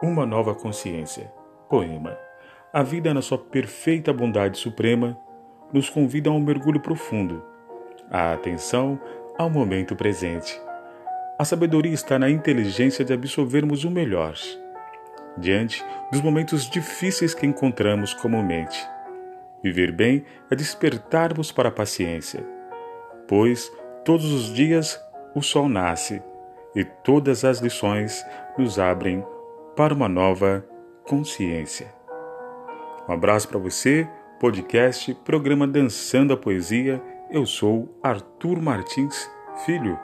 Uma nova consciência. Poema. A vida, na sua perfeita bondade suprema, nos convida a um mergulho profundo, a atenção ao momento presente. A sabedoria está na inteligência de absorvermos o melhor, diante dos momentos difíceis que encontramos comumente. Viver bem é despertarmos para a paciência, pois todos os dias o sol nasce e todas as lições nos abrem para uma nova consciência. Um abraço para você, podcast, programa Dançando a Poesia. Eu sou Arthur Martins Filho